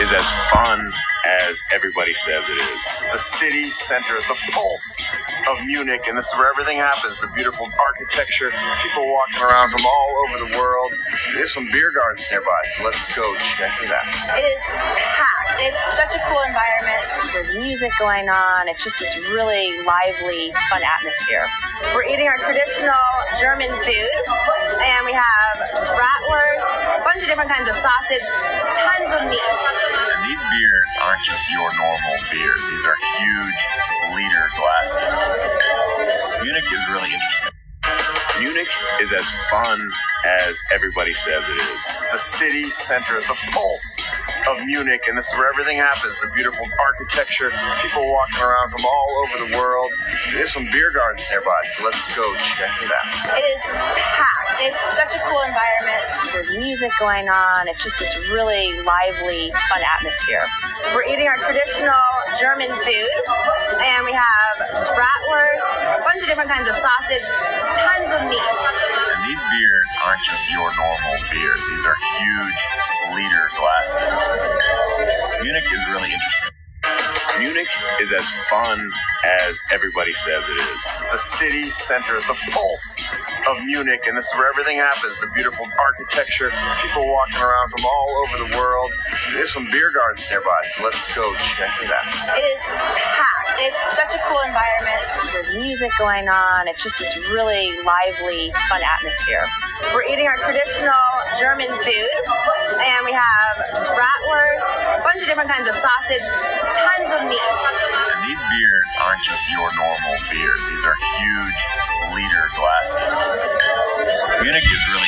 is as fun as everybody says it is. The city center, the pulse of Munich, and this is where everything happens. The beautiful architecture, people walking around from all over the world. There's some beer gardens nearby, so let's go check it out. It is packed. It's such a cool environment. There's music going on. It's just this really lively, fun atmosphere. We're eating our traditional German food, and we have bratwurst, a bunch of different kinds of sausage, tons of meat. These beers aren't just your normal beers. These are huge liter glasses. Munich is really interesting. Munich is as fun as everybody says it is. The city center, the pulse of Munich, and this is where everything happens. The beautiful architecture, people walking around from all over the world. There's some beer gardens nearby, so let's go check it out. It is packed. It's such a cool environment. There's music going on. It's just this really lively, fun atmosphere. We're eating our traditional German food, and we have bratwurst, a bunch of different kinds of sausage, tons of meat. And these beers aren't just your normal beers. These are huge liter glasses. Munich is really interesting. Munich is as fun as everybody says it is. The city center, the pulse of Munich, and this is where everything happens. The beautiful architecture, people walking around from all over the world. There's some beer gardens nearby, so let's go check it out. It is packed. It's such a cool environment. There's music going on. It's just this really lively, fun atmosphere. We're eating our traditional German food, and we have bratwurst, a bunch of different kinds of sausage, tons of meat. And these beers aren't just your normal beers. These are huge liter glasses. Munich is really.